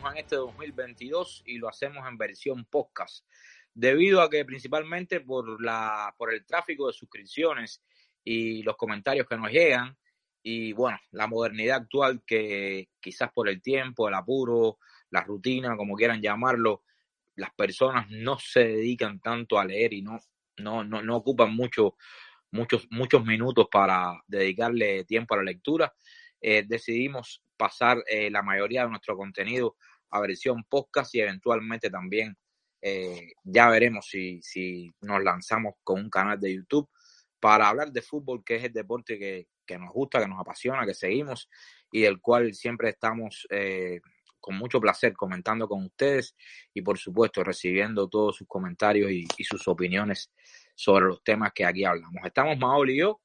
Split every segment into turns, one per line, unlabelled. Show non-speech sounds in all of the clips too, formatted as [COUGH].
915, regresamos en este 2022 y lo hacemos en versión podcast, debido a que principalmente por, la, por el tráfico de suscripciones y los comentarios que nos llegan y bueno, la modernidad actual que quizás por el tiempo, el apuro, la rutina, como quieran llamarlo, las personas no se dedican tanto a leer y no, no, no, no ocupan mucho, muchos, muchos minutos para dedicarle tiempo a la lectura. Eh, decidimos pasar eh, la mayoría de nuestro contenido a versión podcast y eventualmente también eh, ya veremos si, si nos lanzamos con un canal de YouTube para hablar de fútbol, que es el deporte que, que nos gusta, que nos apasiona, que seguimos y del cual siempre estamos eh, con mucho placer comentando con ustedes y por supuesto recibiendo todos sus comentarios y, y sus opiniones sobre los temas que aquí hablamos. Estamos Maol y yo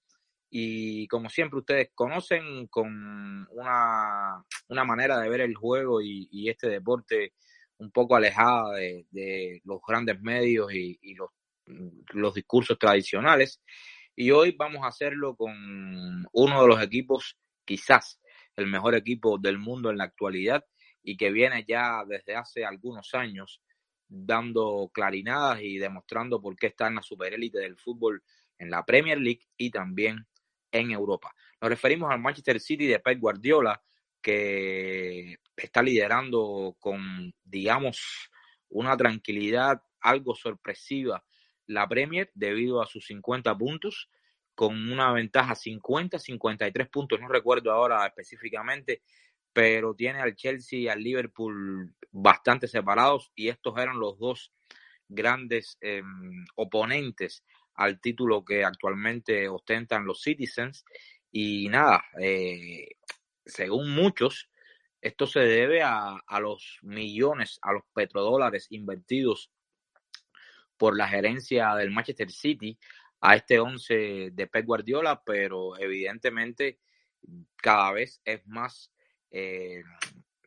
y como siempre ustedes conocen con una, una manera de ver el juego y, este deporte un poco alejada de, de los grandes medios y, y, los, los discursos tradicionales. Y hoy vamos a hacerlo con uno de los equipos, quizás el mejor equipo del mundo en la actualidad y que viene ya desde hace algunos años dando clarinadas y demostrando por qué está en la superélite del fútbol en la Premier League y también en Europa. Nos referimos al Manchester City de Pep Guardiola, que está liderando con, digamos, una tranquilidad algo sorpresiva la Premier debido a sus 50 puntos, con una ventaja 50, 53 puntos, no recuerdo ahora específicamente, pero tiene al Chelsea y al Liverpool bastante separados y estos eran los dos grandes eh, oponentes al título que actualmente ostentan los Citizens. Y nada, eh, según muchos, esto se debe a, a, los millones, a los petrodólares invertidos por la gerencia del Manchester City a este 11 de Pep Guardiola, pero evidentemente cada vez es más, eh,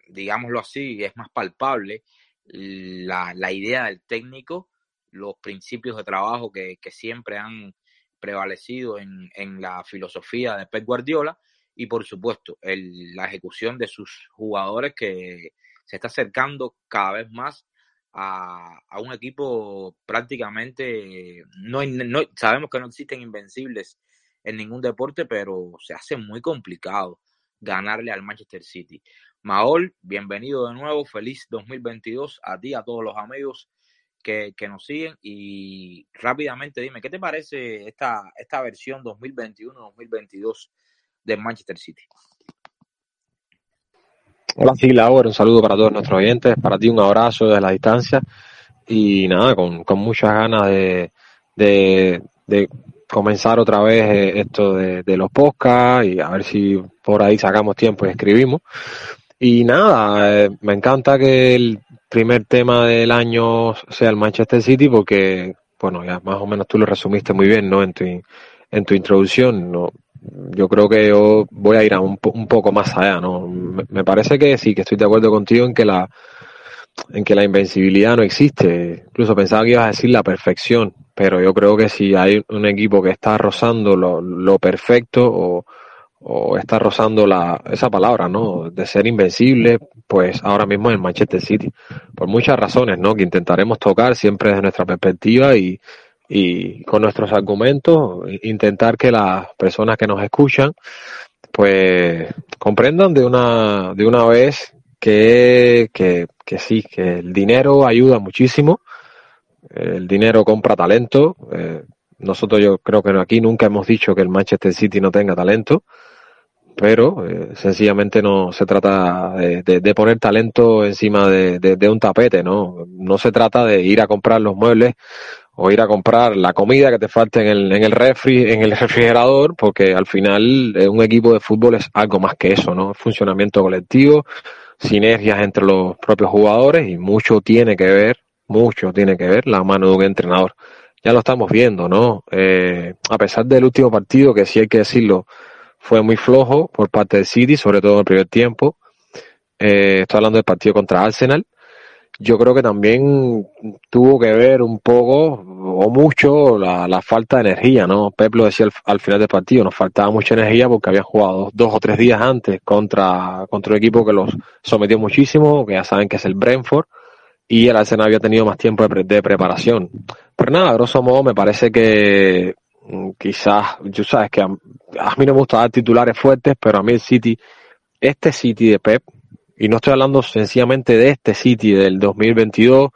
digámoslo así, es más palpable la, la idea del técnico los principios de trabajo que, que siempre han prevalecido en, en, la filosofía de Pep Guardiola y por supuesto el, la ejecución de sus jugadores que se está acercando cada vez más a, a un equipo prácticamente no, no, sabemos que no existen invencibles en ningún deporte pero se hace muy complicado ganarle al Manchester City. Maol, bienvenido de nuevo, feliz 2022 a ti, a todos los amigos que, que, nos siguen y rápidamente dime, ¿qué te parece esta, esta versión 2021-2022 de Manchester City?
Hola, sí, Laura, un saludo para todos nuestros oyentes, para ti un abrazo desde la distancia y nada, con, con muchas ganas de, de, comenzar otra vez eh, esto de, de los podcasts y a ver si por ahí sacamos tiempo y escribimos. Y nada, eh, me encanta que el primer tema del año sea el Manchester City porque, bueno, ya más o menos tú lo resumiste muy bien, ¿no? En tu, en tu introducción, ¿no? Yo creo que yo voy a ir a un, un poco más allá, ¿no? Me, me, parece que sí, que estoy de acuerdo contigo en que la en que la invencibilidad no existe. Incluso pensaba que ibas a decir la perfección, pero yo creo que si hay un equipo que está rozando lo, lo perfecto o, o está rozando la, esa palabra, ¿no? De ser invencible, pues ahora mismo en Manchester City. Por muchas razones, ¿no? Que intentaremos tocar siempre desde nuestra perspectiva y, y con nuestros argumentos, intentar que las personas que nos escuchan, pues comprendan de una, de una vez que, que, sí, que el dinero ayuda muchísimo, el dinero compra talento, eh, nosotros yo creo que aquí nunca hemos dicho que el Manchester City no tenga talento, pero eh, sencillamente no se trata de, de, poner talento encima de, de, un tapete, ¿no? No se trata de ir a comprar los muebles o ir a comprar la comida que te falta en el, en el refri, en el [LAUGHS] refrigerador, porque al final eh, un equipo de fútbol es algo más que eso, ¿no? Funcionamiento colectivo, sinergias entre los propios jugadores y mucho tiene que ver, mucho tiene que ver la mano de un entrenador. Ya lo estamos viendo, ¿no? Eh, a pesar del último partido, que sí hay que decirlo, fue muy flojo por parte del City, sobre todo en el primer tiempo. Eh, estoy hablando del partido contra Arsenal. Yo creo que también tuvo que ver un poco o mucho la, falta de energía, ¿no? Pep lo decía al, final del partido, nos faltaba mucha energía porque había jugado dos o tres días antes contra, contra un equipo que los sometió muchísimo, que ya saben que es el Brentford, y el Arsenal había tenido más tiempo de, de preparación. Pero nada, grosso modo me parece que quizás, yo sabes que a, mí no me gusta dar titulares fuertes, pero a mí el City, este City de Pep, y no estoy hablando sencillamente de este City del 2022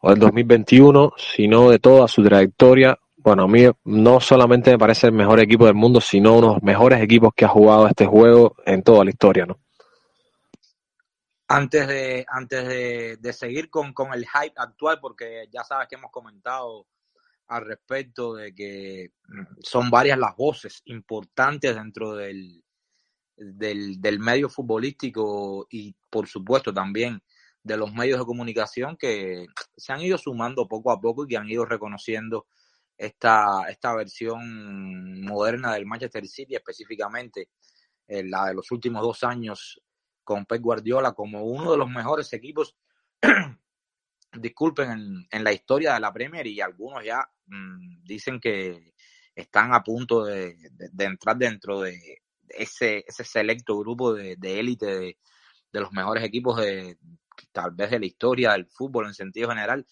o del 2021, sino de toda su trayectoria. Bueno, a mí no solamente me parece el mejor equipo del mundo, sino uno de los mejores equipos que ha jugado este juego en toda la historia, ¿no?
Antes de, antes de, de seguir con, con el hype actual, porque ya sabes que hemos comentado al respecto de que mm, son varias las voces importantes dentro del, del, medio futbolístico y por supuesto también de los medios de comunicación que se han ido sumando poco a poco y que han ido reconociendo esta, esta versión moderna del Manchester City, específicamente eh, la de los últimos dos años con Pep Guardiola como uno de los mejores equipos disculpen, en, la historia de la Premier y algunos ya mm, dicen que están a punto de, entrar dentro de ese, ese selecto grupo de élite de, los mejores equipos de tal vez de la historia del fútbol en sentido general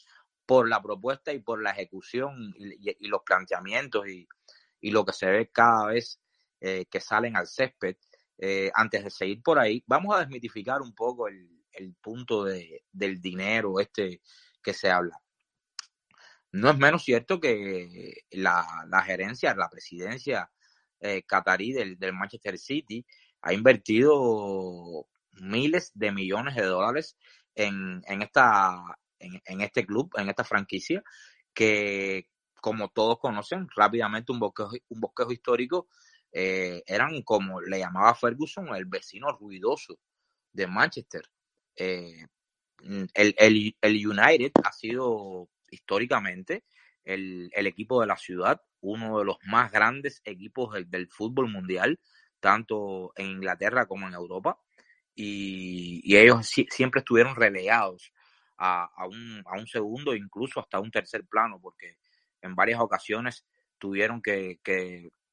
por la propuesta y por la ejecución y, los planteamientos y, lo que se ve cada vez eh, que salen al césped. Eh, antes de seguir por ahí, vamos a desmitificar un poco el, el punto de, del dinero este que se habla. No es menos cierto que la, la gerencia, la presidencia eh, catarí del, del, Manchester City ha invertido miles de millones de dólares en, en, esta, en, este club, en esta franquicia, que como todos conocen, rápidamente un bosquejo, un bosquejo histórico, eh, eran como le llamaba Ferguson, el vecino ruidoso de Manchester. Eh, el, el, el, United ha sido históricamente el, el, equipo de la ciudad, uno de los más grandes equipos del, del fútbol mundial, tanto en Inglaterra como en Europa, y, y ellos si, siempre estuvieron relegados a, a, un, a un segundo, incluso hasta un tercer plano, porque en varias ocasiones tuvieron que,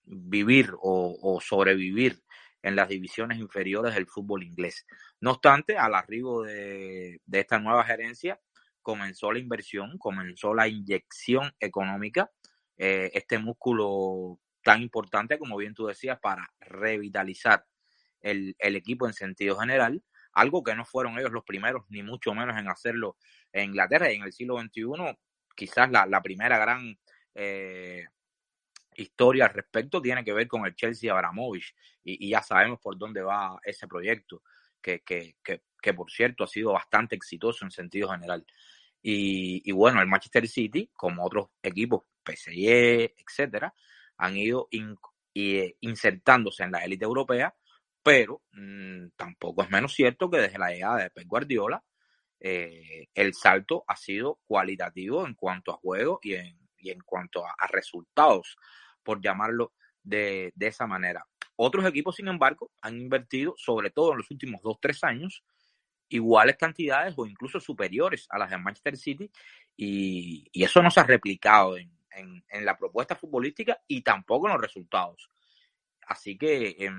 vivir o sobrevivir en las divisiones inferiores del fútbol inglés. No obstante, al arribo de, esta nueva gerencia, comenzó la inversión, comenzó la inyección económica, eh, este músculo tan importante, como bien tú decías, para revitalizar el, equipo en sentido general, algo que no fueron ellos los primeros, ni mucho menos en hacerlo en Inglaterra y en el siglo XXI, quizás la, primera gran eh, historia al respecto tiene que ver con el Chelsea Abramovich y, ya sabemos por dónde va ese proyecto, que, que, que, que, por cierto ha sido bastante exitoso en sentido general. Y, bueno, el Manchester City, como otros equipos, PSG, etcétera, han ido eh, insertándose en la élite europea, pero mmm, tampoco es menos cierto que desde la llegada de Pep Guardiola, eh, el salto ha sido cualitativo en cuanto a juego y en, y en cuanto a resultados por llamarlo de, de esa manera. Otros equipos, sin embargo, han invertido, sobre todo en los últimos dos, tres años, iguales cantidades o incluso superiores a las de Manchester City y, y eso no se ha replicado en, en, la propuesta futbolística y tampoco en los resultados. Así que eh,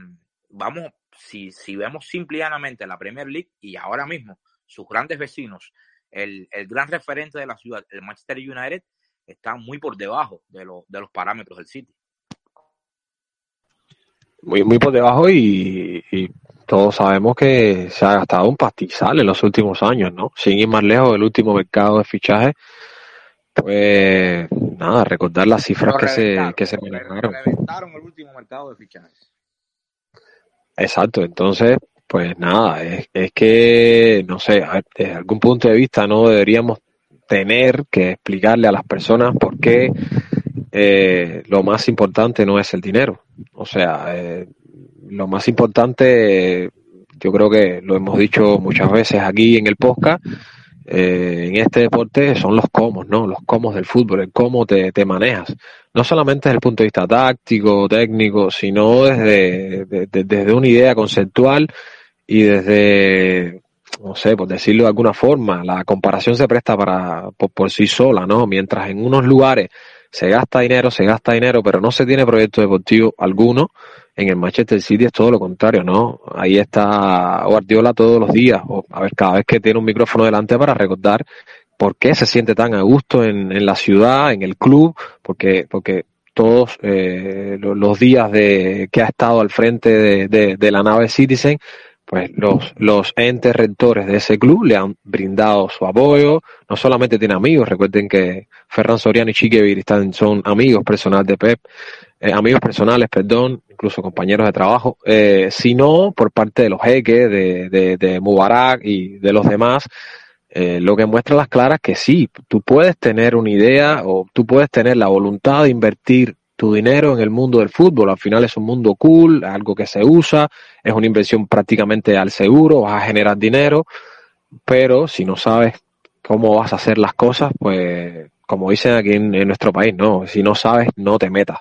vamos, si, si vemos simplemente la Premier League y ahora mismo sus grandes vecinos, el, el gran referente de la ciudad, el Manchester United, está muy por debajo de, lo, de los parámetros del City.
Muy, muy por debajo y, y, todos sabemos que se ha gastado un pastizal en los últimos años, ¿no? Sin ir más lejos del último mercado de fichaje, pues nada, recordar las cifras que se, que se
manejaron. Reventaron el último mercado de fichajes.
Exacto, entonces, pues nada, es, es que, no sé, desde algún punto de vista no deberíamos tener que explicarle a las personas por qué eh, lo más importante no es el dinero. O sea, eh, lo más importante, yo creo que lo hemos dicho muchas veces aquí en el podcast, eh, en este deporte son los cómo, ¿no? Los cómo del fútbol, el cómo te, te, manejas. No solamente desde el punto de vista táctico, técnico, sino desde, desde una idea conceptual y desde, no sé, por decirlo de alguna forma, la comparación se presta para, por, sí sola, ¿no? Mientras en unos lugares se gasta dinero, se gasta dinero, pero no se tiene proyecto deportivo alguno. En el Manchester City es todo lo contrario, ¿no? Ahí está Guardiola todos los días, o a ver, cada vez que tiene un micrófono delante para recordar por qué se siente tan a gusto en, en la ciudad, en el club, porque, porque todos eh, los días de que ha estado al frente de, de, de la nave Citizen, pues los, los entes rectores de ese club le han brindado su apoyo, no solamente tiene amigos, recuerden que Ferran Soriano y Chiquevir están, son amigos personales de Pep, eh, amigos personales, perdón, incluso compañeros de trabajo, eh, sino por parte de los jeques, de, de, de Mubarak y de los demás, eh, lo que muestra las claras que sí, tú puedes tener una idea o tú puedes tener la voluntad de invertir tu dinero en el mundo del fútbol. Al final es un mundo cool, algo que se usa, es una inversión prácticamente al seguro, vas a generar dinero, pero si no sabes cómo vas a hacer las cosas, pues como dicen aquí en, nuestro país, no, si no sabes, no te metas.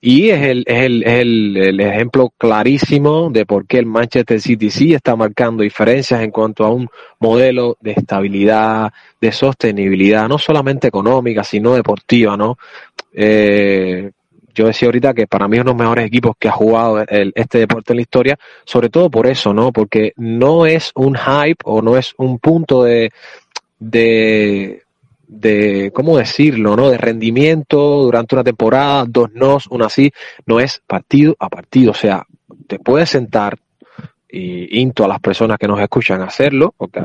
Y es el, es el, es el, el ejemplo clarísimo de por qué el Manchester City sí está marcando diferencias en cuanto a un modelo de estabilidad, de sostenibilidad, no solamente económica, sino deportiva, ¿no? Eh, yo decía ahorita que para mí es uno de los mejores equipos que ha jugado el, este deporte en la historia, sobre todo por eso, ¿no? Porque no es un hype o no es un punto de, de, ¿cómo decirlo, no? De rendimiento durante una temporada, dos nos, una así, no es partido a partido, o sea, te puedes sentar y into a las personas que nos escuchan a hacerlo, porque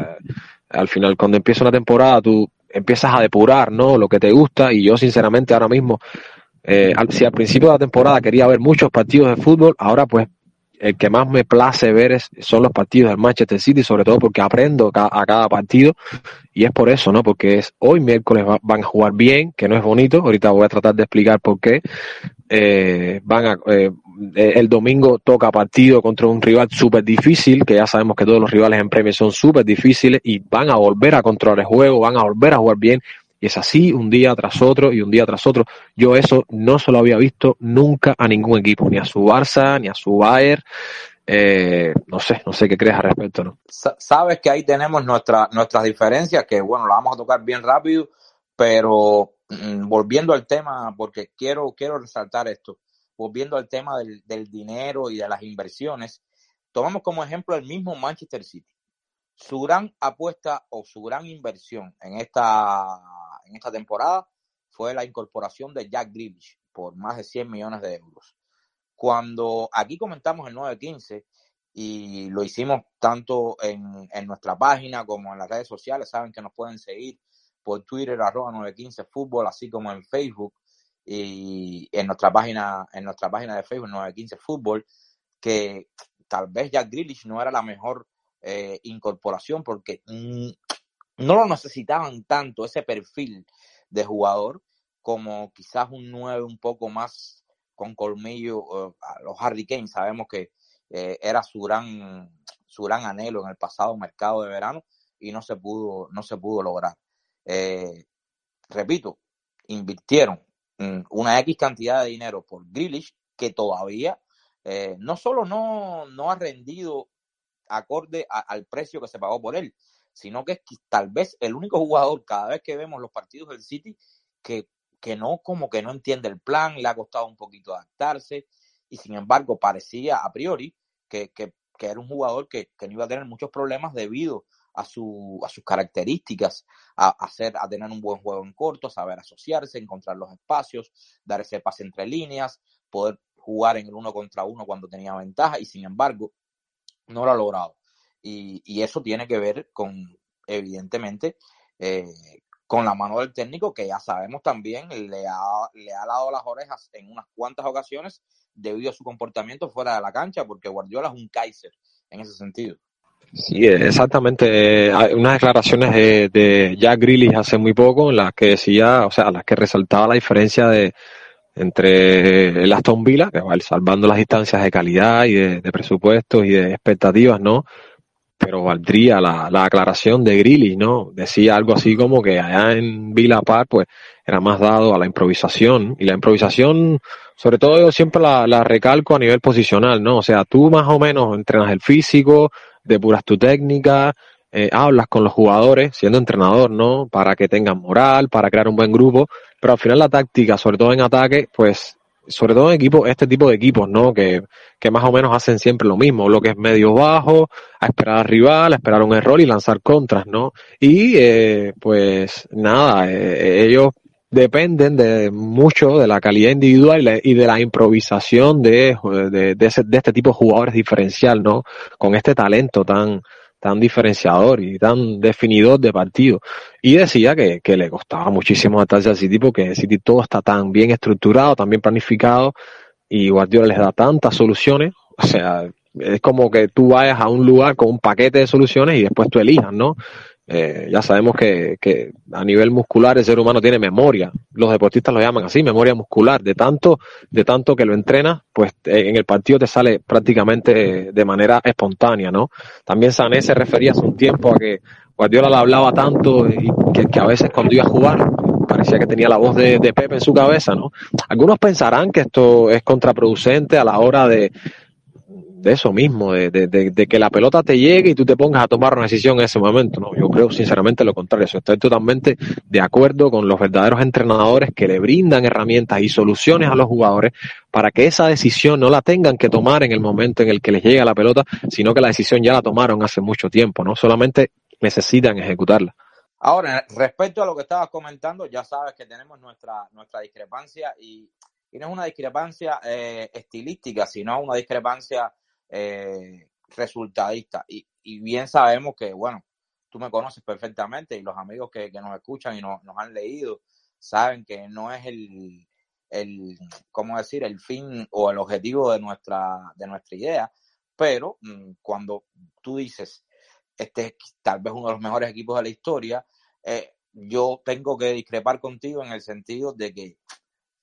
al final cuando empieza una temporada tú empiezas a depurar, ¿no? Lo que te gusta y yo sinceramente ahora mismo eh, si al principio de la temporada quería ver muchos partidos de fútbol, ahora pues el que más me place ver es, son los partidos del Manchester City, sobre todo porque aprendo a cada partido y es por eso, ¿no? Porque es hoy miércoles va, van a jugar bien, que no es bonito, ahorita voy a tratar de explicar por qué. Eh, van a, eh, el domingo toca partido contra un rival súper difícil, que ya sabemos que todos los rivales en premio son súper difíciles y van a volver a controlar el juego, van a volver a jugar bien y es así un día tras otro y un día tras otro. Yo eso no se lo había visto nunca a ningún equipo, ni a su Barça, ni a su Bayern. Eh, no sé, no sé qué crees al respecto, ¿no?
Sabes que ahí tenemos nuestra, nuestras diferencias, que bueno, la vamos a tocar bien rápido, pero mmm, volviendo al tema, porque quiero, quiero resaltar esto, volviendo al tema del, del dinero y de las inversiones, tomamos como ejemplo el mismo Manchester City su gran apuesta o su gran inversión en esta, en esta temporada fue la incorporación de Jack Grealish por más de 100 millones de euros. Cuando aquí comentamos el 9-15 y lo hicimos tanto en, en, nuestra página como en las redes sociales, saben que nos pueden seguir por Twitter arroba 915 fútbol, así como en Facebook y en nuestra página, en nuestra página de Facebook 915 fútbol, que tal vez Jack Grealish no era la mejor eh, incorporación porque no lo necesitaban tanto ese perfil de jugador como quizás un 9 un poco más con colmillo. Uh, los Harry Kane sabemos que eh, era su gran, su gran anhelo en el pasado mercado de verano y no se pudo, no se pudo lograr. Eh, repito, invirtieron mm, una X cantidad de dinero por Grealish que todavía eh, no solo no, no ha rendido acorde a, al precio que se pagó por él, sino que es tal vez el único jugador cada vez que vemos los partidos del City que, que no, como que no entiende el plan, le ha costado un poquito adaptarse y sin embargo parecía a priori que, que, que era un jugador que, que, no iba a tener muchos problemas debido a, su, a sus características, a, a, a tener un buen juego en corto, saber asociarse, encontrar los espacios, dar ese pase entre líneas, poder jugar en el uno contra uno cuando tenía ventaja y sin embargo no lo ha logrado. Y, y eso tiene que ver con, evidentemente, eh, con la mano del técnico, que ya sabemos también, le ha, le ha dado las orejas en unas cuantas ocasiones debido a su comportamiento fuera de la cancha, porque Guardiola es un Kaiser en ese sentido.
Sí, exactamente. Hay unas declaraciones de, Jack Grealish hace muy poco en las que decía, o sea, las que resaltaba la diferencia de entre el Aston Villa, que va salvando las distancias de calidad y de presupuestos y de expectativas, ¿no? Pero valdría la, la aclaración de Grealish, ¿no? Decía algo así como que allá en Villa Park, pues, era más dado a la improvisación. Y la improvisación, sobre todo yo siempre la, la recalco a nivel posicional, ¿no? O sea, tú más o menos entrenas el físico, depuras tu técnica, eh, hablas con los jugadores, siendo entrenador, ¿no? Para que tengan moral, para crear un buen grupo, pero al final la táctica, sobre todo en ataque, pues, sobre todo en equipos, este tipo de equipos, ¿no? Que, que más o menos hacen siempre lo mismo, lo que es medio bajo, a esperar al rival, a esperar un error y lanzar contras, ¿no? Y, eh, pues, nada, eh, ellos dependen de mucho de la calidad individual y de la improvisación de, de, ese, de este tipo de jugadores diferencial, ¿no? Con este talento tan, tan diferenciador y tan definidor de partido. Y decía que, que le costaba muchísimo adaptarse al City porque en City todo está tan bien estructurado, tan bien planificado y Guardiola les da tantas soluciones. O sea, es como que tú vayas a un lugar con un paquete de soluciones y después tú elijas, ¿no? Eh, ya sabemos que, que, a nivel muscular el ser humano tiene memoria. Los deportistas lo llaman así, memoria muscular. De tanto, de tanto que lo entrenas, pues en el partido te sale prácticamente de manera espontánea, ¿no? También Sané se refería hace un tiempo a que Guardiola le hablaba tanto y que, que a veces cuando iba a jugar parecía que tenía la voz de, de Pepe en su cabeza, ¿no? Algunos pensarán que esto es contraproducente a la hora de, de eso mismo, de, de, de, que la pelota te llegue y tú te pongas a tomar una decisión en ese momento. No, yo creo sinceramente lo contrario. Estoy totalmente de acuerdo con los verdaderos entrenadores que le brindan herramientas y soluciones a los jugadores para que esa decisión no la tengan que tomar en el momento en el que les llega la pelota, sino que la decisión ya la tomaron hace mucho tiempo, ¿no? Solamente necesitan ejecutarla.
Ahora, respecto a lo que estabas comentando, ya sabes que tenemos nuestra, nuestra discrepancia y, y no es una discrepancia eh, estilística, sino una discrepancia eh, resultadista. Y, y, bien sabemos que, bueno, tú me conoces perfectamente y los amigos que, que nos escuchan y nos, han leído saben que no es el, el, ¿cómo decir?, el fin o el objetivo de nuestra, de nuestra idea, pero mmm, cuando tú dices, este es tal vez uno de los mejores equipos de la historia, eh, yo tengo que discrepar contigo en el sentido de que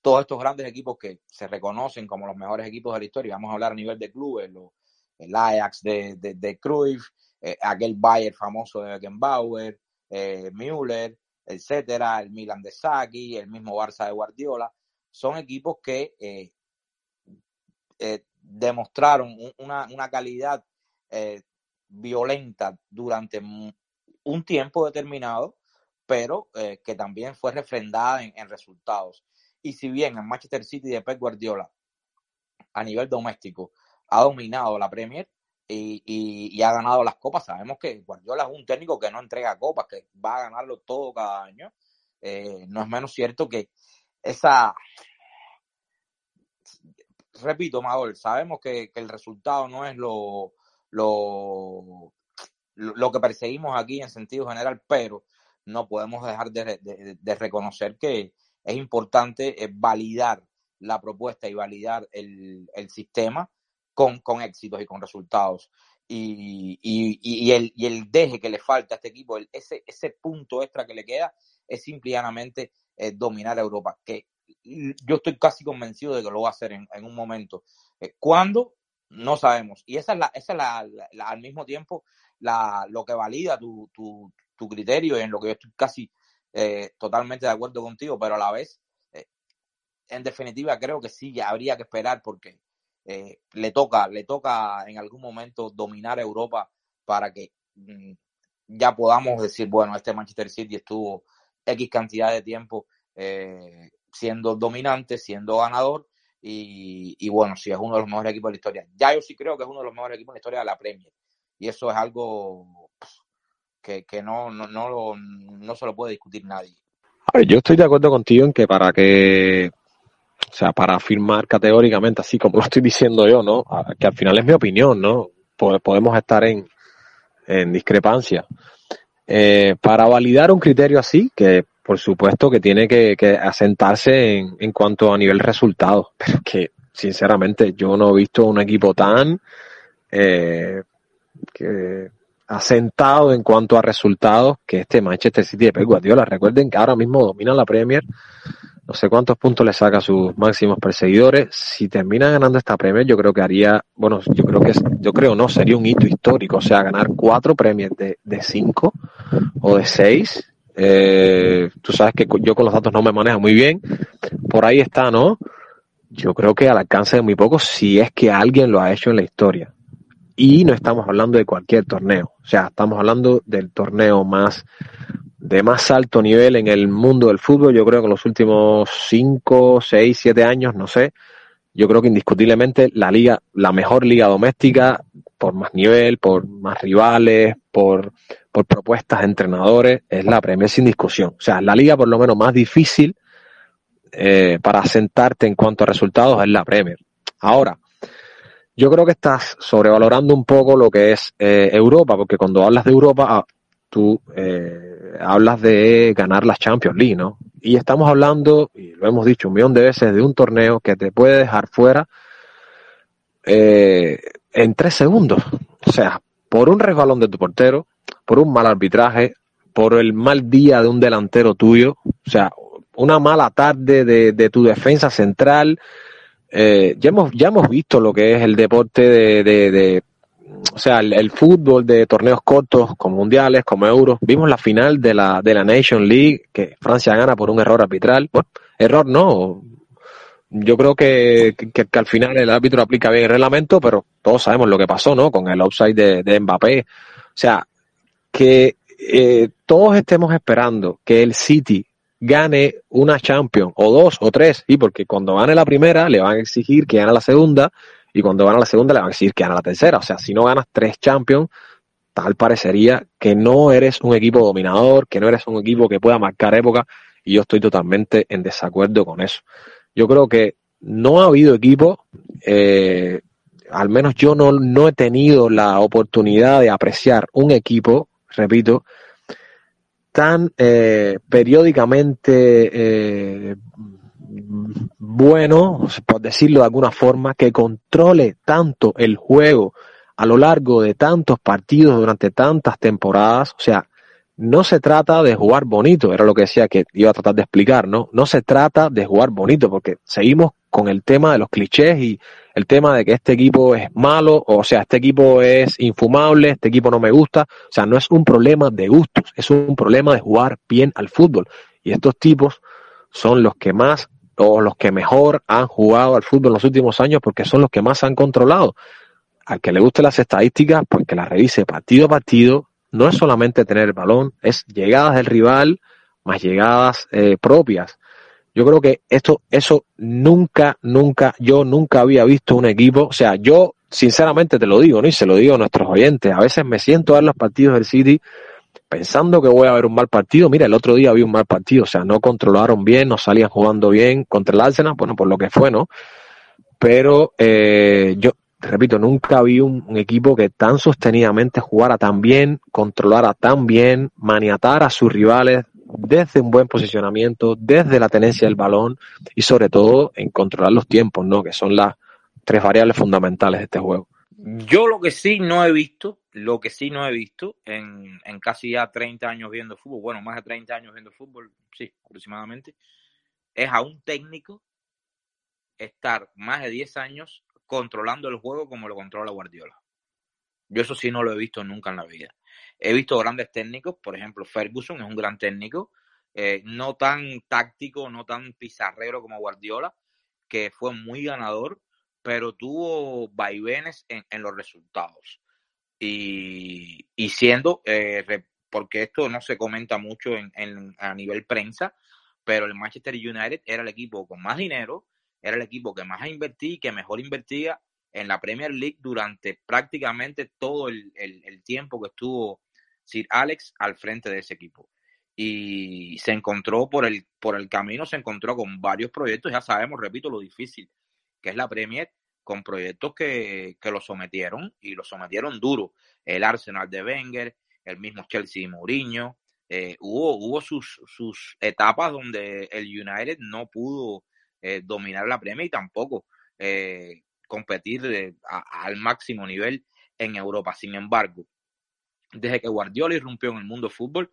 todos estos grandes equipos que se reconocen como los mejores equipos de la historia, vamos a hablar a nivel de clubes, lo, el Ajax de, de, de Cruyff, eh, aquel Bayern famoso de Beckenbauer, eh, Müller, etcétera, el Milan de Saki, el mismo Barça de Guardiola, son equipos que eh, eh demostraron una, una calidad eh, violenta durante un tiempo determinado, pero que también fue refrendada en, en resultados. Y si bien el Manchester City de Pep Guardiola a nivel doméstico ha dominado la Premier y, y, ha ganado las copas. Sabemos que Guardiola es un técnico que no entrega copas, que va a ganarlo todo cada año. Eh, no es menos cierto que esa... Repito, Madol, sabemos que, el resultado no es lo, lo, lo que perseguimos aquí en sentido general, pero no podemos dejar de, de, de reconocer que es importante eh, validar la propuesta y validar el, el sistema con, con, éxitos y con resultados. Y, y, y, el, y el deje que le falta a este equipo, ese, ese punto extra que le queda, es simplemente eh, dominar a Europa, que yo estoy casi convencido de que lo va a hacer en, en un momento. Eh, ¿Cuándo? No sabemos. Y esa es, la, esa es la, la, la, al mismo tiempo la, lo que valida tu, tu, tu criterio y en lo que yo estoy casi eh, totalmente de acuerdo contigo, pero a la vez, eh, en definitiva, creo que sí, habría que esperar porque eh, le toca, le toca en algún momento dominar Europa para que mm, ya podamos decir, bueno, este Manchester City estuvo X cantidad de tiempo eh, siendo dominante, siendo ganador, y, y, bueno, sí es uno de los mejores equipos de la historia. Ya yo sí creo que es uno de los mejores equipos de la historia de la Premier, y eso es algo que, no, no, no, lo, no se lo puede discutir nadie.
Yo estoy de acuerdo contigo en que para que o sea, para afirmar categóricamente, así como lo estoy diciendo yo, ¿no? Que al final es mi opinión, ¿no? Podemos estar en, en discrepancia. Eh, para validar un criterio así, que por supuesto que tiene que, asentarse en, en, cuanto a nivel resultado, [LAUGHS] pero que, sinceramente, yo no he visto un equipo tan eh, que asentado en cuanto a resultados que este Manchester City de Pep Guardiola. Recuerden que ahora mismo domina la Premier, no sé cuántos puntos le saca a sus máximos perseguidores. Si termina ganando esta Premier, yo creo que haría, bueno, yo creo que, yo creo no, sería un hito histórico, o sea, ganar cuatro Premier de, de cinco o de seis. Eh, tú sabes que yo con los datos no me manejo muy bien. Por ahí está, ¿no? Yo creo que al alcance de muy poco, si es que alguien lo ha hecho en la historia. Y no estamos hablando de cualquier torneo. O sea, estamos hablando del torneo más de más alto nivel en el mundo del fútbol. Yo creo que en los últimos 5, 6, 7 años, no sé, yo creo que indiscutiblemente la liga, la mejor liga doméstica, por más nivel, por más rivales, por, por propuestas de entrenadores, es la Premier sin discusión. O sea, la liga por lo menos más difícil eh, para sentarte en cuanto a resultados es la Premier. Ahora, yo creo que estás sobrevalorando un poco lo que es eh, Europa, porque cuando hablas de Europa, ah, tú eh, hablas de ganar las Champions League, ¿no? Y estamos hablando, y lo hemos dicho un millón de veces, de un torneo que te puede dejar fuera eh, en tres segundos. O sea, por un resbalón de tu portero, por un mal arbitraje, por el mal día de un delantero tuyo, o sea, una mala tarde de, de tu defensa central, eh, ya, hemos, ya hemos visto lo que es el deporte de, de, o sea, el, fútbol de torneos cortos, como mundiales, como euros. Vimos la final de la, de la Nation League, que Francia gana por un error arbitral. Bueno, error no. Yo creo que, que, que al final el árbitro aplica bien el reglamento, pero todos sabemos lo que pasó, ¿no? Con el offside de, de Mbappé. O sea, que eh, todos estemos esperando que el City gane una Champions, o dos, o tres, y porque cuando gane la primera le van a exigir que gane la segunda, y cuando gane la segunda le van a exigir que gane la tercera. O sea, si no ganas tres Champions, tal parecería que no eres un equipo dominador, que no eres un equipo que pueda marcar época, y yo estoy totalmente en desacuerdo con eso. Yo creo que no ha habido equipo, eh, al menos yo no, no he tenido la oportunidad de apreciar un equipo, repito, tan eh, periódicamente eh, bueno, por decirlo de alguna forma, que controle tanto el juego a lo largo de tantos partidos durante tantas temporadas. O sea, no se trata de jugar bonito, era lo que decía que iba a tratar de explicar, ¿no? No se trata de jugar bonito, porque seguimos con el tema de los clichés y el tema de que este equipo es malo, o sea, este equipo es infumable, este equipo no me gusta. O sea, no es un problema de gustos, es un problema de jugar bien al fútbol. Y estos tipos son los que más o los que mejor han jugado al fútbol en los últimos años porque son los que más han controlado. Al que le guste las estadísticas, pues que las revise partido a partido. No es solamente tener el balón, es llegadas del rival más llegadas eh, propias. Yo creo que esto, eso nunca, nunca, yo nunca había visto un equipo, o sea, yo sinceramente te lo digo, ¿no? Y se lo digo a nuestros oyentes, a veces me siento a ver los partidos del City pensando que voy a ver un mal partido. Mira, el otro día había un mal partido, o sea, no controlaron bien, no salían jugando bien contra el Arsenal, bueno, por lo que fue, ¿no? Pero eh, yo, repito, nunca vi un, equipo que tan sostenidamente jugara tan bien, controlara tan bien, maniatara a sus rivales desde un buen posicionamiento, desde la tenencia del balón y sobre todo en controlar los tiempos, ¿no? Que son las tres variables fundamentales de este juego.
Yo lo que sí no he visto, lo que sí no he visto en, en, casi ya 30 años viendo fútbol, bueno, más de 30 años viendo fútbol, sí, aproximadamente, es a un técnico estar más de 10 años controlando el juego como lo controla Guardiola. Yo eso sí no lo he visto nunca en la vida. He visto grandes técnicos, por ejemplo, Ferguson es un gran técnico, eh, no tan táctico, no tan pizarrero como Guardiola, que fue muy ganador, pero tuvo vaivenes en, los resultados. Y, y siendo, eh, porque esto no se comenta mucho en, a nivel prensa, pero el Manchester United era el equipo con más dinero, era el equipo que más invertía, que mejor invertía en la Premier League durante prácticamente todo el tiempo que estuvo Sir Alex al frente de ese equipo. Y se encontró por el, por el camino, se encontró con varios proyectos, ya sabemos, repito, lo difícil que es la Premier, con proyectos que, que lo sometieron y lo sometieron duro. El Arsenal de Wenger, el mismo Chelsea y Mourinho. Eh, hubo hubo sus, sus etapas donde el United no pudo eh, dominar la Premier y tampoco eh, competir al máximo nivel en Europa. Sin embargo, desde que Guardiola irrumpió en el mundo fútbol,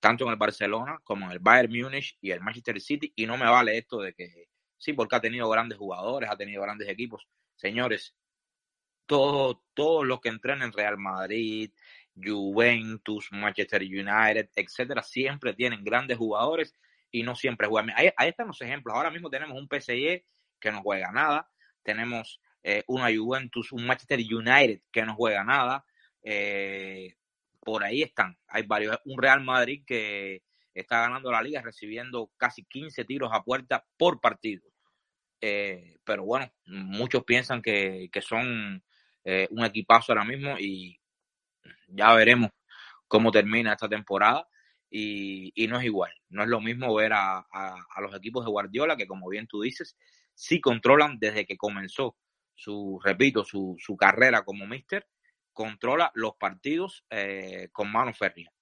tanto en el Barcelona como en el Bayern Múnich y el Manchester City, y no me vale esto de que sí, porque ha tenido grandes jugadores, ha tenido grandes equipos. Señores, todos todo los que entrenan en Real Madrid, Juventus, Manchester United, etcétera, siempre tienen grandes jugadores y no siempre juegan. Ahí, están los ejemplos. Ahora mismo tenemos un PSG que no juega nada, tenemos eh, una Juventus, un Manchester United que no juega nada. Eh, por ahí están. Hay varios. Un Real Madrid que está ganando la liga recibiendo casi 15 tiros a puerta por partido. Eh, pero bueno, muchos piensan que, que son un equipazo ahora mismo y ya veremos cómo termina esta temporada y, no es igual, no es lo mismo ver a, los equipos de Guardiola que como bien tú dices, sí controlan desde que comenzó su, repito, su, su carrera como mister, controla los partidos eh, con mano férrea,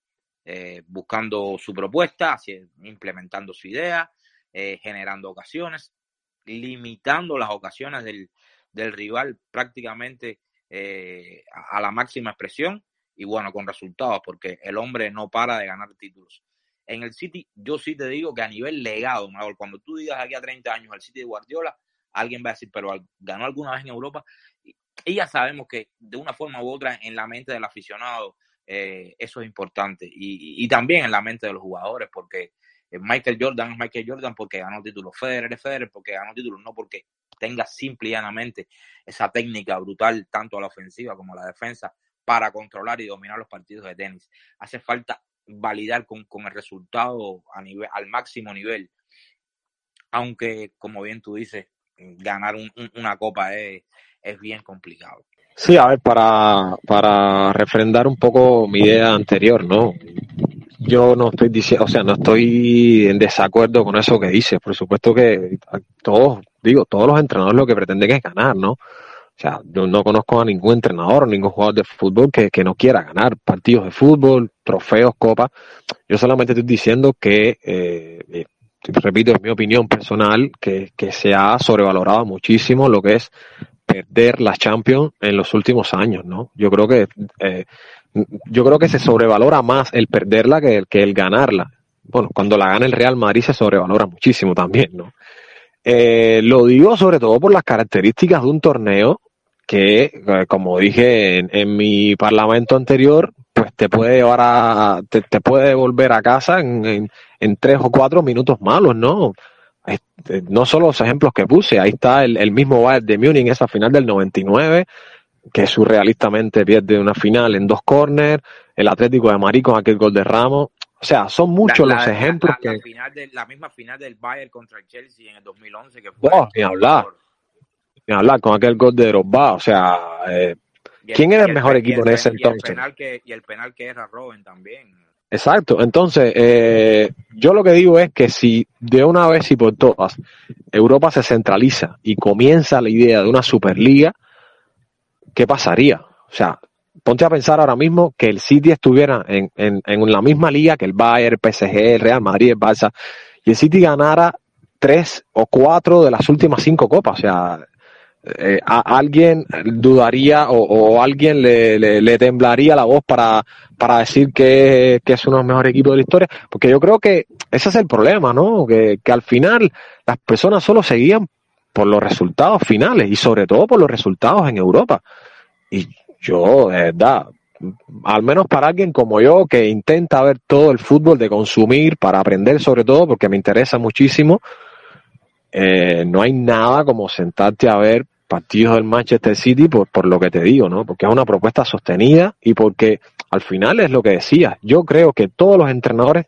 eh, buscando su propuesta, implementando su idea, eh, generando ocasiones, limitando las ocasiones del, del rival prácticamente a la máxima expresión y bueno, con resultados, porque el hombre no para de ganar títulos. En el City, yo sí te digo que a nivel legado, cuando tú digas aquí a 30 años el City de Guardiola, alguien va a decir, pero ganó alguna vez en Europa. Y ya sabemos que de una forma u otra en la mente del aficionado eh, eso es importante. Y, también en la mente de los jugadores, porque eh, Michael Jordan es Michael Jordan porque ganó títulos. Federer es Federer porque ganó títulos, no porque tenga simple y llanamente esa técnica brutal, tanto a la ofensiva como a la defensa, para controlar y dominar los partidos de tenis. Hace falta validar con, el resultado a nivel, al máximo nivel. Aunque, como bien tú dices, ganar una copa es, bien complicado.
Sí, a ver, para, para refrendar un poco mi idea anterior, ¿no? Yo no estoy diciendo, o sea, no estoy en desacuerdo con eso que dices. Por supuesto que todos, digo, todos los entrenadores lo que pretenden es ganar, ¿no? O sea, yo no conozco a ningún entrenador ningún jugador de fútbol que, no quiera ganar partidos de fútbol, trofeos, copas. Yo solamente estoy diciendo que, eh, eh, repito, es mi opinión personal, que, se ha sobrevalorado muchísimo lo que es perder la Champions en los últimos años, ¿no? Yo creo que eh, yo creo que se sobrevalora más el perderla que el, que el ganarla. Bueno, cuando la gana el Real Madrid se sobrevalora muchísimo también, ¿no? lo digo sobre todo por las características de un torneo que, eh, como dije en, mi parlamento anterior, pues te puede llevar a, te, puede volver a casa en, en, tres o cuatro minutos malos, ¿no? Este, no solo los ejemplos que puse, ahí está el, mismo Bayern de Múnich, esa final del 99, que surrealistamente pierde una final en dos corners, el Atlético de Madrid con aquel gol de Ramos. O sea, son muchos los ejemplos
que...
La,
final de, la misma final del Bayern contra el Chelsea en el 2011 que fue...
Oh, ni hablar hablar con aquel gol de Drogba, o sea, eh, ¿quién era el, mejor equipo en ese entonces?
Y el penal que, y el penal que era Robin también.
Exacto, entonces eh, yo lo que digo es que si de una vez y por todas Europa se centraliza y comienza la idea de una Superliga, ¿qué pasaría? O sea, ponte a pensar ahora mismo que el City estuviera en, en, en la misma liga que el Bayern, el PSG, el Real Madrid, el Barça, y el City ganara tres o cuatro de las últimas cinco copas. O sea, eh, a alguien dudaría o, alguien le, le, temblaría la voz para, para decir que, que, es uno de los mejores equipos de la historia, porque yo creo que ese es el problema, ¿no? Que, que al final las personas solo seguían por los resultados finales y sobre todo por los resultados en Europa. Y yo, de verdad, al menos para alguien como yo que intenta ver todo el fútbol de consumir para aprender sobre todo porque me interesa muchísimo, eh, no hay nada como sentarte a ver partidos del Manchester City por, por lo que te digo, ¿no? Porque es una propuesta sostenida y porque al final es lo que decía. Yo creo que todos los entrenadores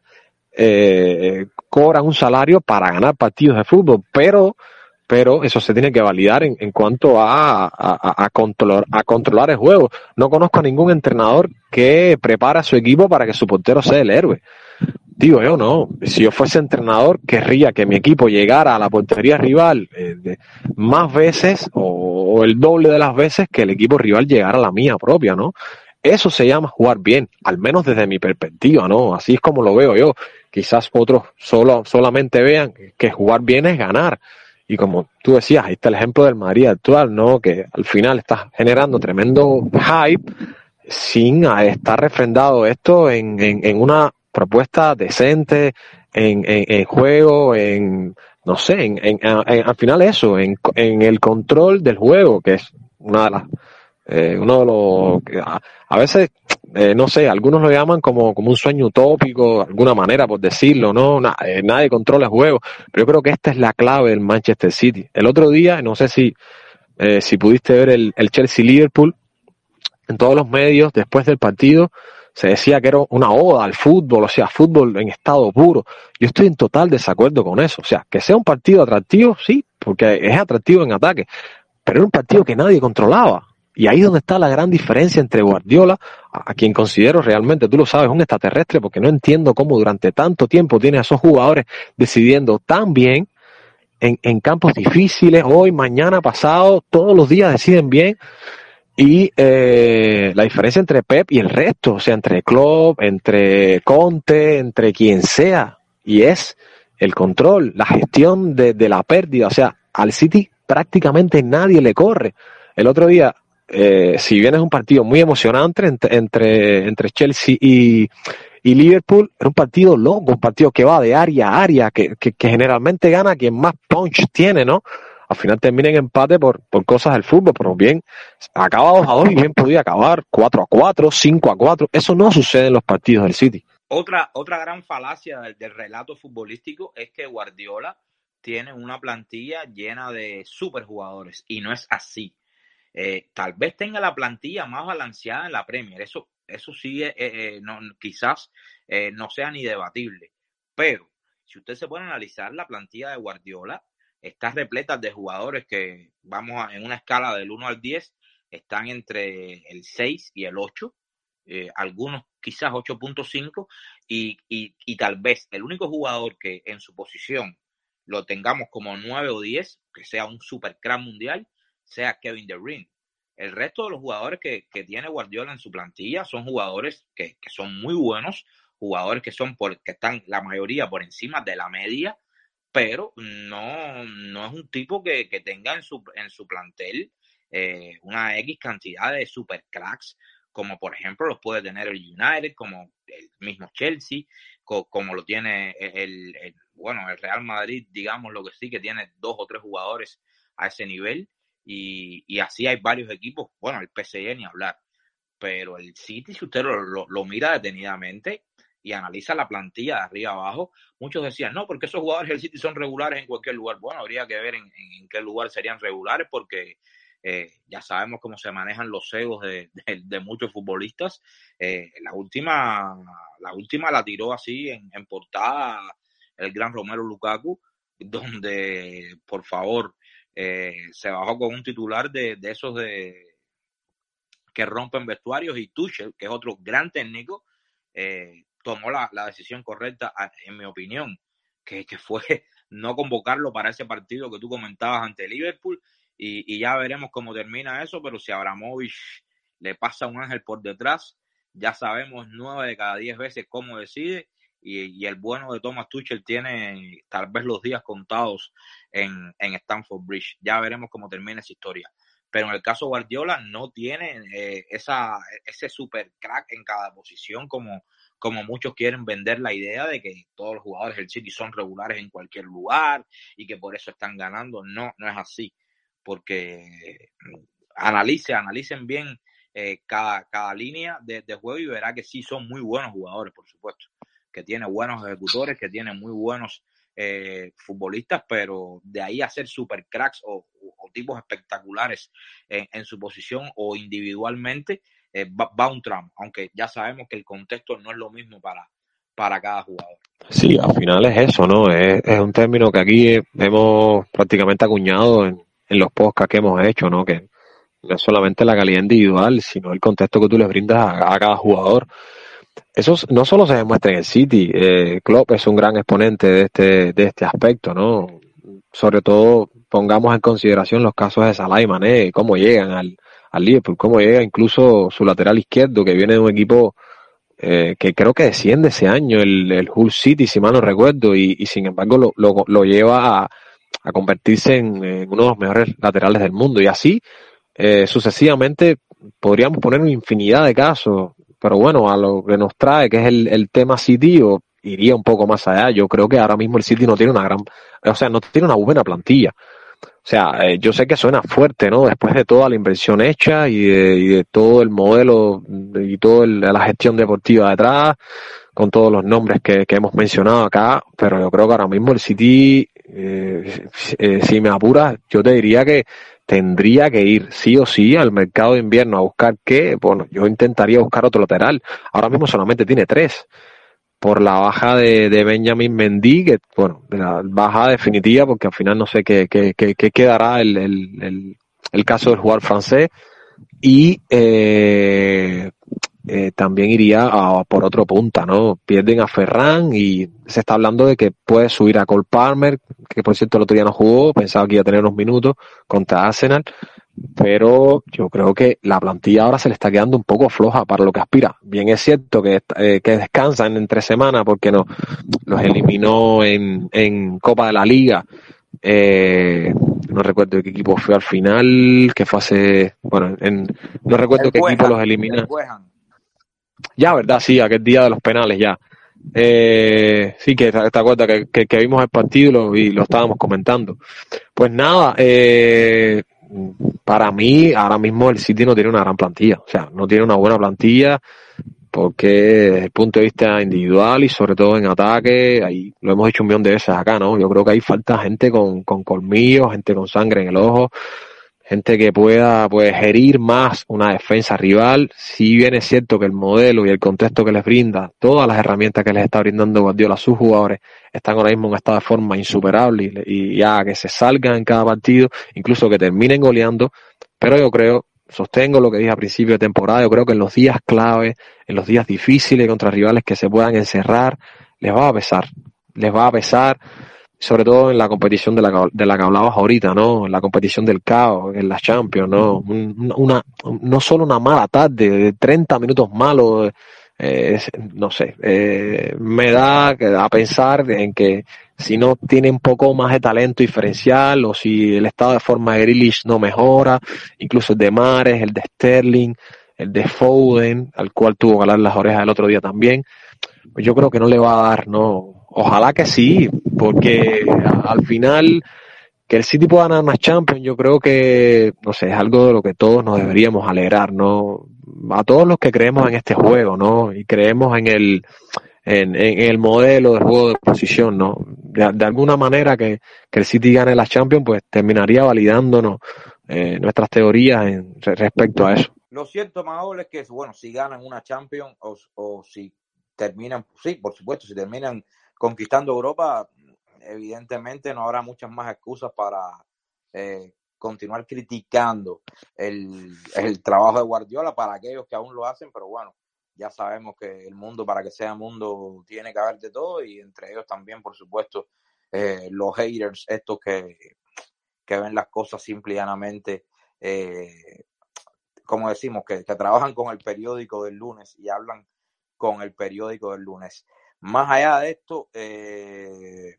eh, cobran un salario para ganar partidos de fútbol, pero pero eso se tiene que validar en, en cuanto a, a, controlar, a controlar el juego. No conozco a ningún entrenador que prepara a su equipo para que su portero sea el héroe. Digo yo, no. Si yo fuese entrenador, querría que mi equipo llegara a la portería rival eh, más veces o, el doble de las veces que el equipo rival llegara a la mía propia, ¿no? Eso se llama jugar bien, al menos desde mi perspectiva, ¿no? Así es como lo veo yo. Quizás otros solo, solamente vean que jugar bien es ganar. Y como tú decías, ahí está el ejemplo del Madrid actual, ¿no? Que al final está generando tremendo hype sin estar refrendado esto en, en, una propuesta decente, en, en, juego, en, no sé, en, al final eso, en, en el control del juego, que es una de las, eh, uno de los, a, veces eh, no sé, algunos lo llaman como, como un sueño utópico, de alguna manera, por decirlo, ¿no? Eh, nadie controla el juego, pero yo creo que esta es la clave del Manchester City. El otro día, no sé si, si pudiste ver el, el Chelsea-Liverpool, en todos los medios, después del partido, se decía que era una oda al fútbol, o sea, fútbol en estado puro. Yo estoy en total desacuerdo con eso. O sea, que sea un partido atractivo, sí, porque es atractivo en ataque, pero era un partido que nadie controlaba. Y ahí es donde está la gran diferencia entre Guardiola, a, quien considero realmente, tú lo sabes, un extraterrestre, porque no entiendo cómo durante tanto tiempo tiene a esos jugadores decidiendo tan bien en, en campos difíciles, hoy, mañana, pasado, todos los días deciden bien. Y eh, la diferencia entre Pep y el resto, o sea, entre Klopp, entre Conte, entre quien sea, y es el control, la gestión de, la pérdida. O sea, al City prácticamente nadie le corre. El otro día eh, si bien es un partido muy emocionante entre, entre, Chelsea y, Liverpool, es un partido loco, un partido que va de área a área, que, que, generalmente gana quien más punch tiene, ¿no? Al final termina en empate por, por cosas del fútbol, pero bien, acaba 2 a 2 y bien podía acabar 4 a 4, 5 a 4. Eso no sucede en los partidos del City.
Otra, otra gran falacia del, relato futbolístico es que Guardiola tiene una plantilla llena de superjugadores y no es así. Eh, tal vez tenga la plantilla más balanceada en la Premier. Eso, eso sí, eh, eh, no, quizás no sea ni debatible. Pero si usted se puede analizar la plantilla de Guardiola, está repleta de jugadores que, vamos a, en una escala del 1 al 10, están entre el 6 y el 8. algunos quizás 8.5 y, y, y tal vez el único jugador que en su posición lo tengamos como 9 o 10, que sea un super crack mundial, sea Kevin De Bruyne. El resto de los jugadores que, tiene Guardiola en su plantilla son jugadores que, son muy buenos, jugadores que son por, que están la mayoría por encima de la media, pero no, no es un tipo que, tenga en su, en su plantel eh, una X cantidad de super cracks, como por ejemplo los puede tener el United, como el mismo Chelsea, como lo tiene el, bueno, el Real Madrid, digamos lo que sí, que tiene dos o tres jugadores a ese nivel. Y, y así hay varios equipos, bueno, el PSG ni hablar, pero el City, si usted lo, lo, mira detenidamente y analiza la plantilla de arriba abajo, muchos decían, no, porque esos jugadores del City son regulares en cualquier lugar. Bueno, habría que ver en, en, qué lugar serían regulares porque eh, ya sabemos cómo se manejan los egos de, de, muchos futbolistas. Eh, la última la última la tiró así en, en portada el gran Romero Lukaku, donde, por favor, eh, se bajó con un titular de, de, esos de que rompen vestuarios y Tuchel, que es otro gran técnico, eh, tomó la, la, decisión correcta, en mi opinión, que, que, fue [LAUGHS] no convocarlo para ese partido que tú comentabas ante Liverpool y, y ya veremos cómo termina eso, pero si Abramovich le pasa un ángel por detrás, ya sabemos nueve de cada diez veces cómo decide y, el bueno de Thomas Tuchel tiene tal vez los días contados en, en Stanford Bridge. Ya veremos cómo termina esa historia. Pero en el caso Guardiola no tiene eh, esa, ese super crack en cada posición como, como muchos quieren vender la idea de que todos los jugadores del City son regulares en cualquier lugar y que por eso están ganando. No, no es así. Porque mm, analice, analicen bien eh, cada, cada línea de, juego y verá que sí son muy buenos jugadores, por supuesto que tiene buenos ejecutores, que tiene muy buenos eh, futbolistas, pero de ahí a ser super cracks o, tipos espectaculares en, su posición o individualmente, eh, va, un tramo, aunque ya sabemos que el contexto no es lo mismo para, para cada jugador.
Sí, al final es eso, ¿no? Es, es un término que aquí hemos prácticamente acuñado en, en los podcasts que hemos hecho, ¿no? Que no es solamente la calidad individual, sino el contexto que tú le brindas a, a cada jugador. Eso no solo se demuestra en el City, eh, Klopp es un gran exponente de este, de este aspecto, ¿no? Sobre todo pongamos en consideración los casos de Salah y Mané, cómo llegan al, al Liverpool, cómo llega incluso su lateral izquierdo, que viene de un equipo eh, que creo que desciende ese año, el, el Hull City, si mal no recuerdo, y, y sin embargo lo, lo, lo lleva a, a convertirse en, uno de los mejores laterales del mundo. Y así, eh, sucesivamente, podríamos poner una infinidad de casos. Pero bueno, a lo que nos trae, que es el, el tema City, o iría un poco más allá. Yo creo que ahora mismo el City no tiene una gran, o sea, no tiene una buena plantilla. O sea, eh, yo sé que suena fuerte, ¿no? Después de toda la inversión hecha y de, todo el modelo y toda la gestión deportiva detrás, con todos los nombres que, hemos mencionado acá, pero yo creo que ahora mismo el City, eh, eh, si me apuras, yo te diría que tendría que ir sí o sí al mercado de invierno a buscar qué, bueno, yo intentaría buscar otro lateral. Ahora mismo solamente tiene tres por la baja de, Benjamin Mendy, que, bueno, la baja definitiva, porque al final no sé qué, qué, qué, quedará el, el, el, caso del jugador francés. Y eh, eh, también iría a, por otro punta, ¿no? Pierden a Ferran y se está hablando de que puede subir a Cole Palmer, que por cierto el otro día no jugó, pensaba que iba a tener unos minutos contra Arsenal, pero yo creo que la plantilla ahora se le está quedando un poco floja para lo que aspira. Bien es cierto que, eh, que descansan en tres semanas porque no, los eliminó en, en Copa de la Liga. Eh, no recuerdo qué equipo fue al final, que fue hace, bueno, en, no recuerdo qué equipo los elimina. Ya, ¿verdad? Sí, aquel día de los penales, ya. Eh, sí, que te, acuerdas que, que, vimos el partido y lo, estábamos comentando. Pues nada, eh, para mí, ahora mismo el City no tiene una gran plantilla, o sea, no tiene una buena plantilla porque desde el punto de vista individual y sobre todo en ataque, ahí lo hemos dicho un millón de veces acá, ¿no? Yo creo que hay falta gente con, con colmillos, gente con sangre en el ojo, gente que pueda pues más una defensa rival. Si bien es cierto que el modelo y el contexto que les brinda, todas las herramientas que les está brindando Guardiola a sus jugadores, están ahora mismo en un estado de forma insuperable y, ya que se salgan en cada partido, incluso que terminen goleando. Pero yo creo, sostengo lo que dije a principio de temporada, yo creo que en los días clave, en los días difíciles contra rivales que se puedan encerrar, les va a pesar. Les va a pesar sobre todo en la competición de la, de la que hablabas ahorita, ¿no? En la competición del caos, en la Champions, ¿no? Una, no solo una mala tarde, de 30 minutos malos, eh, no sé, eh, me da a pensar en que si no tiene un poco más de talento diferencial o si el estado de forma de Grealish no mejora, incluso el de Mares, el de Sterling, el de Foden, al cual tuvo que hablar las orejas el otro día también, pues yo creo que no le va a dar, ¿no? Ojalá que sí, porque al final que el City pueda ganar más Champions, yo creo que, no sé, es algo de lo que todos nos deberíamos alegrar, ¿no? A todos los que creemos en este juego, ¿no? Y creemos en el, en, el modelo de juego de posición, ¿no? De, alguna manera que, el City gane la Champions, pues terminaría validándonos eh, nuestras teorías en, respecto a eso.
Lo cierto, Maol, es que, bueno, si ganan una Champions o, o si terminan, sí, por supuesto, si terminan conquistando Europa, evidentemente no habrá muchas más excusas para eh, continuar criticando el, trabajo de Guardiola para aquellos que aún lo hacen, pero bueno, ya sabemos que el mundo para que sea mundo tiene que haber de todo y entre ellos también, por supuesto, eh, los haters, estos que, que, ven las cosas simple y llanamente, eh, como decimos, que, que trabajan con el periódico del lunes y hablan con el periódico del lunes. Más allá de esto, eh,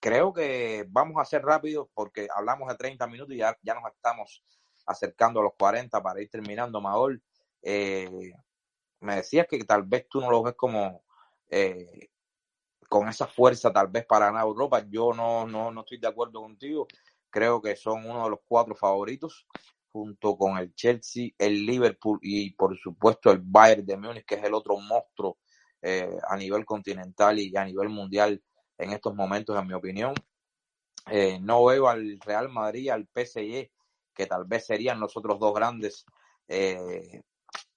creo que vamos a ser rápidos porque hablamos de 30 minutos y ya, ya nos estamos acercando a los 40 para ir terminando, Maol. Eh, me decías que tal vez tú no lo ves como eh, con esa fuerza tal vez para ganar Europa. Yo no, no, no estoy de acuerdo contigo. Creo que son uno de los cuatro favoritos junto con el Chelsea, el Liverpool y por supuesto el Bayern de Múnich, que es el otro monstruo eh, a nivel continental y a nivel mundial en estos momentos, en mi opinión. Eh, no veo al Real Madrid, al PSG, que tal vez serían los otros dos grandes eh,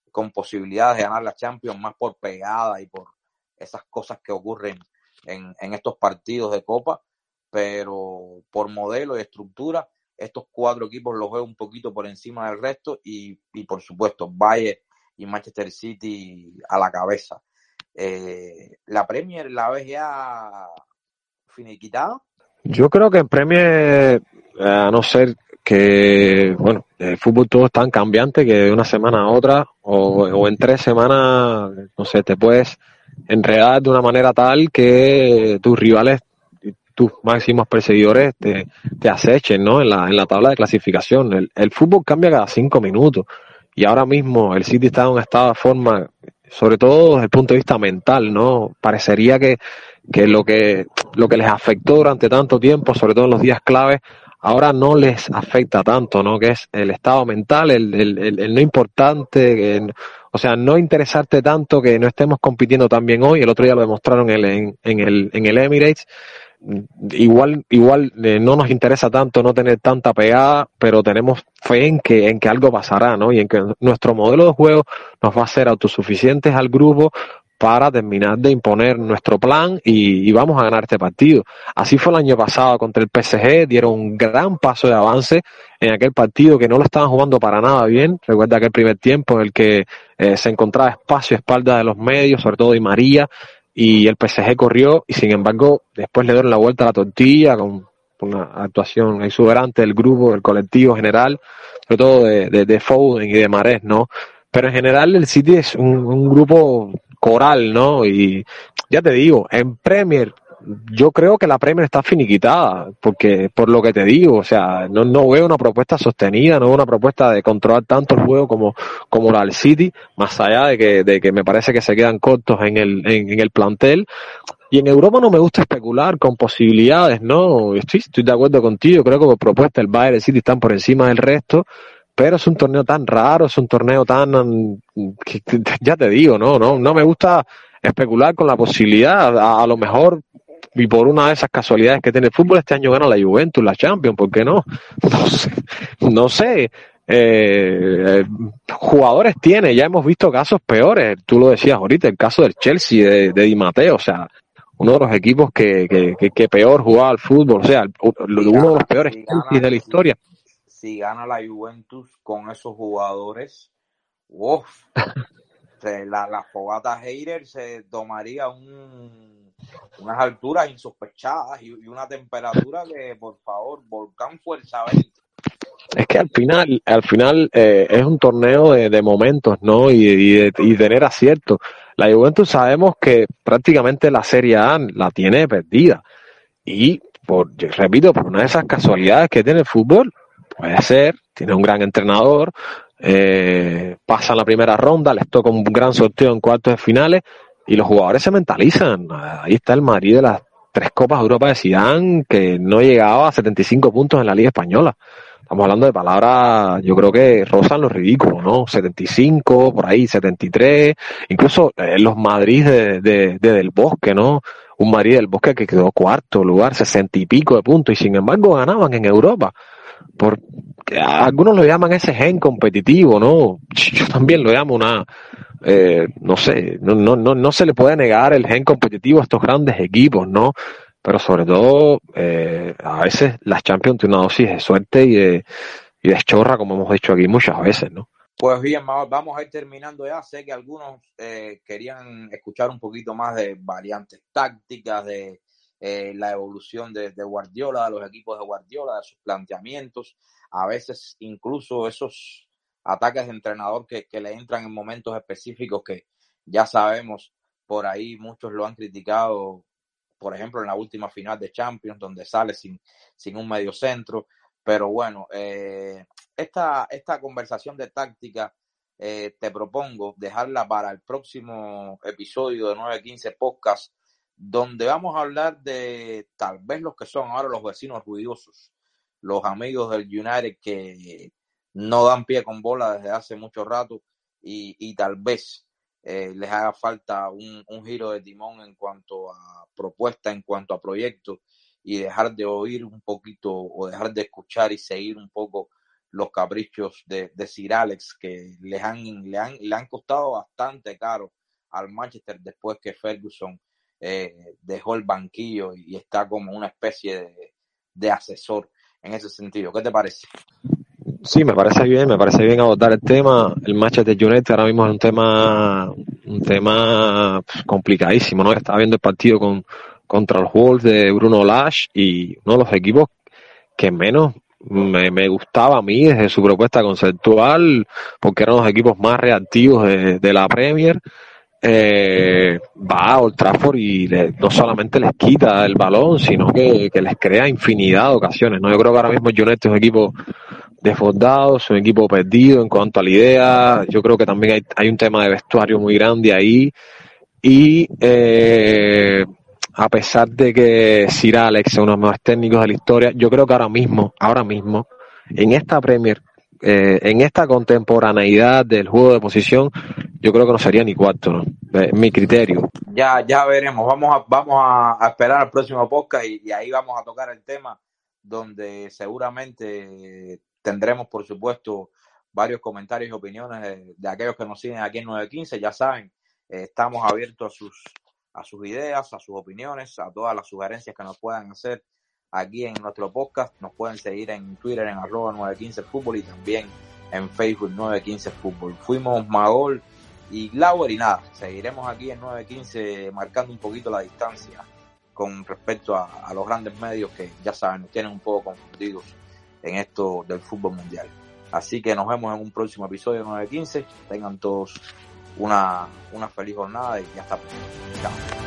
con posibilidades de ganar la Champions más por pegada y por esas cosas que ocurren en, en estos partidos de Copa, pero por modelo y estructura, estos cuatro equipos los veo un poquito por encima del resto y, y por supuesto Bayern y Manchester City a la cabeza. Eh, ¿La Premier la ves ya finiquitada?
Yo creo que en Premier, eh, a no ser que, bueno, el fútbol todo es tan cambiante que de una semana a otra o, en tres semanas, no sé, te puedes enredar de una manera tal que tus rivales tus máximos perseguidores te, acechen, ¿no? En la, en la tabla de clasificación. El, el fútbol cambia cada cinco minutos y ahora mismo el City está en un estado de forma, sobre todo desde el punto de vista mental, ¿no? Parecería que, que lo que lo que les afectó durante tanto tiempo, sobre todo en los días claves, ahora no les afecta tanto, ¿no? Que es el estado mental, el, el, el, no importante, o sea, no interesarte tanto que no estemos compitiendo tan bien hoy. El otro día lo demostraron en el, en, el, en el Emirates. Igual, igual eh, no nos interesa tanto no tener tanta pegada, pero tenemos fe en que, en que algo pasará, ¿no? Y en que nuestro modelo de juego nos va a ser autosuficientes al grupo para terminar de imponer nuestro plan y, y, vamos a ganar este partido. Así fue el año pasado contra el PSG, dieron un gran paso de avance en aquel partido que no lo estaban jugando para nada bien. Recuerda aquel primer tiempo en el que eh, se encontraba espacio a espalda de los medios, sobre todo de María, y el PSG corrió y sin embargo después le dieron la vuelta a la tortilla con una actuación exuberante del grupo, del colectivo general, sobre todo de, de, de Foden y de Marés, ¿no? Pero en general el City es un, un grupo coral, ¿no? Y ya te digo, en Premier, yo creo que la Premier está finiquitada, porque por lo que te digo, o sea, no, no veo una propuesta sostenida, no veo una propuesta de controlar tanto el juego como, como la del City, más allá de que, de que me parece que se quedan cortos en el, en, el plantel. Y en Europa no me gusta especular con posibilidades, ¿no? Estoy, estoy de acuerdo contigo, creo que por propuesta el Bayern City están por encima del resto, pero es un torneo tan raro, es un torneo tan, que, [LAUGHS] ya te digo, no, no, no me gusta especular con la posibilidad, a, lo mejor y por una de esas casualidades que tiene el fútbol este año gana la Juventus, la Champions, ¿por qué no? [LAUGHS] No sé, no sé. Eh, jugadores tiene, ya hemos visto casos peores, tú lo decías ahorita, el caso del Chelsea de, de Di Matteo, o sea, uno de los equipos que, que, que, que peor jugaba al fútbol, o sea, uno de los peores Chelsea de la historia
si gana la Juventus con esos jugadores, uff, [LAUGHS] la, la fogata Heider se tomaría un, unas alturas insospechadas y, una temperatura que, por favor, volcán fuerza 20.
Es que al final, al final eh, es un torneo de, de momentos, ¿no? Y, y, de, y tener acierto. La Juventus sabemos que prácticamente la Serie A la tiene perdida. Y, por, repito, por una de esas casualidades que tiene el fútbol, Puede ser, tiene un gran entrenador, eh, pasa la primera ronda, les toca un gran sorteo en cuartos de finales y los jugadores se mentalizan. Ahí está el Madrid de las tres Copas de Europa de Zidane que no llegaba a 75 puntos en la Liga Española. Estamos hablando de palabras, yo creo que rozan lo ridículo, ¿no? 75, por ahí 73, incluso eh, los Madrid de, Del Bosque, ¿no? Un Madrid del Bosque que quedó cuarto lugar, 60 y pico de puntos, y sin embargo ganaban en Europa por algunos lo llaman ese gen competitivo, ¿no? [LAUGHS] Yo también lo llamo una, eh, no sé, no, no, no, no se le puede negar el gen competitivo a estos grandes equipos, ¿no? Pero sobre todo, eh, a veces las Champions tienen una dosis de suerte y de, y de chorra, como hemos dicho aquí muchas veces, ¿no?
Pues bien, vamos a ir terminando ya. Sé que algunos eh, querían escuchar un poquito más de variantes tácticas, de eh, la evolución de, Guardiola, de los equipos de Guardiola, de sus planteamientos, a veces incluso esos ataques de entrenador que, que le entran en momentos específicos que ya sabemos, por ahí muchos lo han criticado, por ejemplo, en la última final de Champions, donde sale sin, sin un medio centro. Pero bueno, eh, esta, esta conversación de táctica eh, te propongo dejarla para el próximo episodio de 915 Podcast donde vamos a hablar de tal vez los que son ahora los vecinos ruidosos, los amigos del United que no dan pie con bola desde hace mucho rato y, y tal vez eh, les haga falta un, un, giro de timón en cuanto a propuesta, en cuanto a proyecto y dejar de oír un poquito o dejar de escuchar y seguir un poco los caprichos de, de Sir Alex que les han, le, han, le han costado bastante caro al Manchester después que Ferguson eh, dejó el banquillo y está como una especie de, de, asesor en ese sentido. ¿Qué te parece?
Sí, me parece bien, me parece bien abordar el tema. El Manchester United ahora mismo es un tema, un tema complicadísimo, ¿no? Estaba viendo el partido con, contra los Wolves de Bruno Lash y uno de los equipos que menos me, me, gustaba a mí desde su propuesta conceptual, porque eran los equipos más reactivos de, de la Premier eh, va a Old Trafford y no solamente les quita el balón, sino que, les crea infinidad de ocasiones. ¿no? Yo creo que ahora mismo United es un equipo desbordado, es un equipo perdido en cuanto a la idea. Yo creo que también hay, hay un tema de vestuario muy grande ahí. Y eh, a pesar de que Sir Alex es uno de los mejores técnicos de la historia, yo creo que ahora mismo, ahora mismo, en esta Premier, eh, en esta contemporaneidad del juego de posición, yo creo que no sería ni cuarto. Es mi criterio.
Ya, ya veremos. Vamos a, vamos a, esperar al próximo podcast y, ahí vamos a tocar el tema donde seguramente tendremos, por supuesto, varios comentarios y opiniones de, de aquellos que nos siguen aquí en 915. Ya saben, eh, estamos abiertos a sus, a sus ideas, a sus opiniones, a todas las sugerencias que nos puedan hacer aquí en nuestro podcast. Nos pueden seguir en Twitter en arroba 915 fútbol y también en Facebook 915 fútbol. Fuimos Magol y Glauber y nada, seguiremos aquí en 915 marcando un poquito la distancia con respecto a, los grandes medios que ya saben, nos tienen un poco confundidos en esto del fútbol mundial. Así que nos vemos en un próximo episodio de 915. Tengan todos una, una feliz jornada y ya está. Chao.